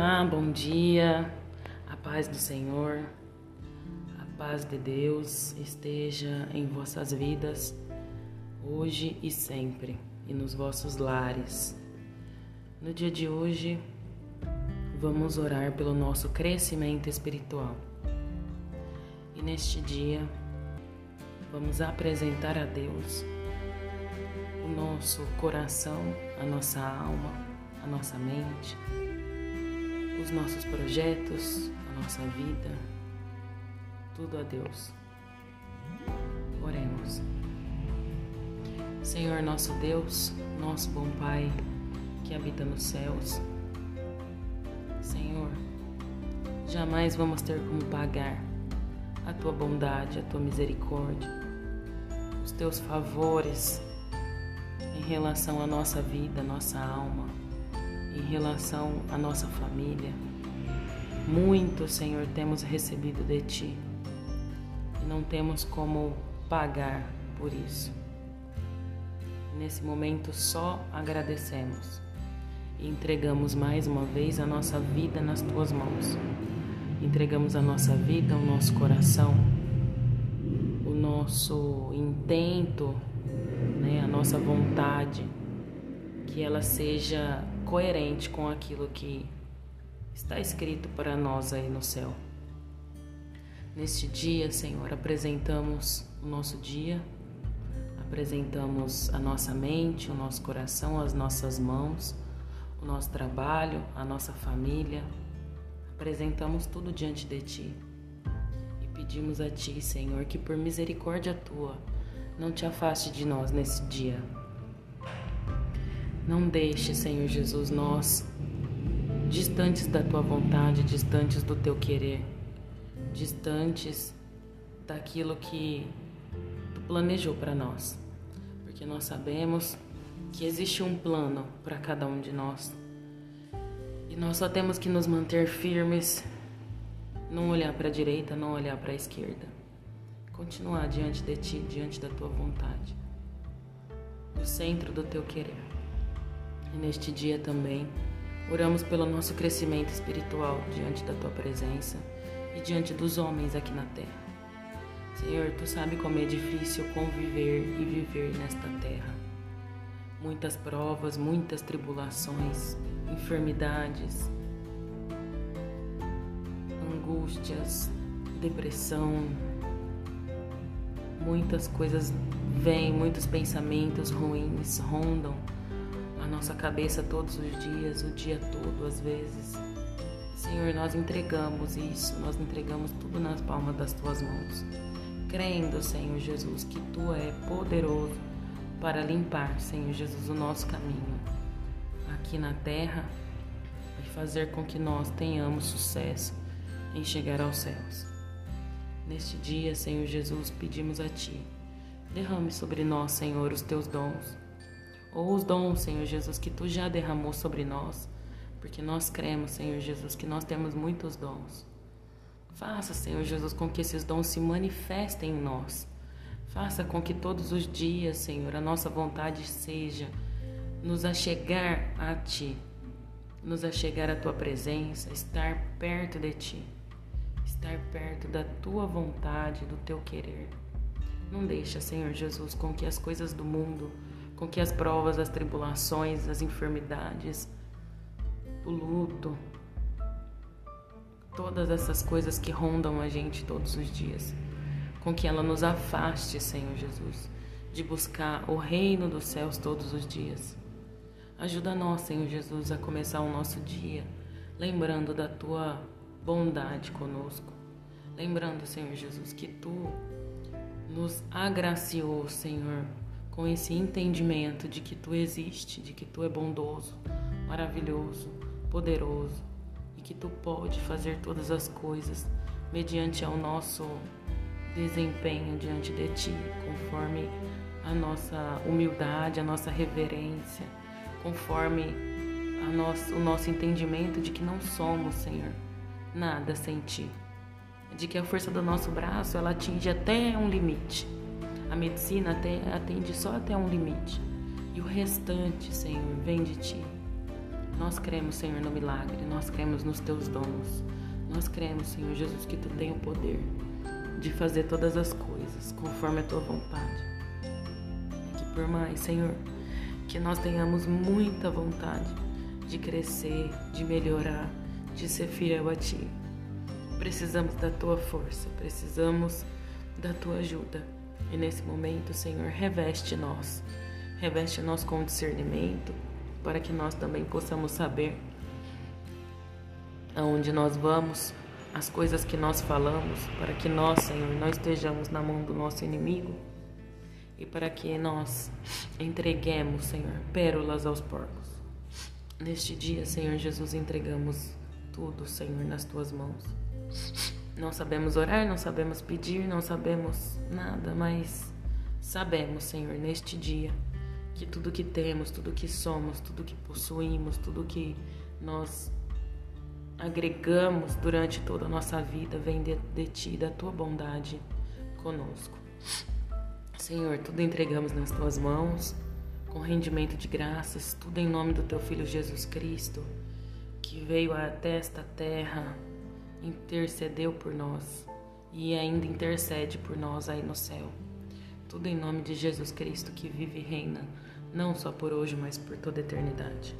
Olá, bom dia, a paz do Senhor, a paz de Deus esteja em vossas vidas, hoje e sempre, e nos vossos lares. No dia de hoje, vamos orar pelo nosso crescimento espiritual. E neste dia, vamos apresentar a Deus o nosso coração, a nossa alma, a nossa mente os nossos projetos, a nossa vida, tudo a Deus. Oremos. Senhor nosso Deus, nosso bom Pai que habita nos céus, Senhor, jamais vamos ter como pagar a tua bondade, a tua misericórdia, os teus favores em relação à nossa vida, à nossa alma em relação à nossa família. Muito, Senhor, temos recebido de Ti e não temos como pagar por isso. Nesse momento só agradecemos e entregamos mais uma vez a nossa vida nas Tuas mãos. Entregamos a nossa vida, o nosso coração, o nosso intento, né, a nossa vontade, que ela seja coerente com aquilo que está escrito para nós aí no céu. Neste dia, Senhor, apresentamos o nosso dia, apresentamos a nossa mente, o nosso coração, as nossas mãos, o nosso trabalho, a nossa família. Apresentamos tudo diante de Ti e pedimos a Ti, Senhor, que por misericórdia Tua não te afaste de nós nesse dia não deixe, Senhor Jesus, nós distantes da tua vontade, distantes do teu querer, distantes daquilo que tu planejou para nós. Porque nós sabemos que existe um plano para cada um de nós. E nós só temos que nos manter firmes, não olhar para a direita, não olhar para a esquerda. Continuar diante de ti, diante da tua vontade, no centro do teu querer. E neste dia também, oramos pelo nosso crescimento espiritual diante da tua presença e diante dos homens aqui na terra. Senhor, tu sabe como é difícil conviver e viver nesta terra. Muitas provas, muitas tribulações, enfermidades, angústias, depressão, muitas coisas vêm, muitos pensamentos ruins rondam nossa cabeça todos os dias, o dia todo, às vezes. Senhor, nós entregamos isso, nós entregamos tudo nas palmas das tuas mãos, crendo, Senhor Jesus, que tu é poderoso para limpar, Senhor Jesus, o nosso caminho aqui na terra e fazer com que nós tenhamos sucesso em chegar aos céus. Neste dia, Senhor Jesus, pedimos a Ti, derrame sobre nós, Senhor, os teus dons ou os dons, Senhor Jesus, que tu já derramou sobre nós, porque nós cremos, Senhor Jesus, que nós temos muitos dons. Faça, Senhor Jesus, com que esses dons se manifestem em nós. Faça com que todos os dias, Senhor, a nossa vontade seja nos achegar a Ti, nos achegar à Tua presença, estar perto de Ti, estar perto da Tua vontade, do Teu querer. Não deixa, Senhor Jesus, com que as coisas do mundo com que as provas, as tribulações, as enfermidades, o luto, todas essas coisas que rondam a gente todos os dias, com que ela nos afaste, Senhor Jesus, de buscar o reino dos céus todos os dias. Ajuda nós, Senhor Jesus, a começar o nosso dia lembrando da tua bondade conosco. Lembrando, Senhor Jesus, que tu nos agraciou, Senhor, com esse entendimento de que tu existe, de que tu é bondoso, maravilhoso, poderoso e que tu pode fazer todas as coisas mediante ao nosso desempenho diante de ti, conforme a nossa humildade, a nossa reverência, conforme nosso, o nosso entendimento de que não somos, Senhor, nada sem ti. De que a força do nosso braço ela atinge até um limite a medicina atende só até um limite. E o restante, Senhor, vem de Ti. Nós cremos, Senhor, no milagre, nós cremos nos teus dons. Nós cremos, Senhor Jesus, que tu tem o poder de fazer todas as coisas conforme a tua vontade. Que por mais, Senhor, que nós tenhamos muita vontade de crescer, de melhorar, de ser fiel a ti. Precisamos da tua força, precisamos da tua ajuda. E nesse momento, Senhor, reveste nós. Reveste nós com discernimento, para que nós também possamos saber aonde nós vamos, as coisas que nós falamos, para que nós, Senhor, não estejamos na mão do nosso inimigo e para que nós entreguemos, Senhor, pérolas aos porcos. Neste dia, Senhor Jesus, entregamos tudo, Senhor, nas tuas mãos. Não sabemos orar, não sabemos pedir, não sabemos nada, mas sabemos, Senhor, neste dia, que tudo que temos, tudo que somos, tudo que possuímos, tudo que nós agregamos durante toda a nossa vida vem de, de Ti, da Tua bondade conosco. Senhor, tudo entregamos nas Tuas mãos, com rendimento de graças, tudo em nome do Teu Filho Jesus Cristo, que veio até esta terra, intercedeu por nós e ainda intercede por nós aí no céu. Tudo em nome de Jesus Cristo que vive e reina, não só por hoje, mas por toda a eternidade.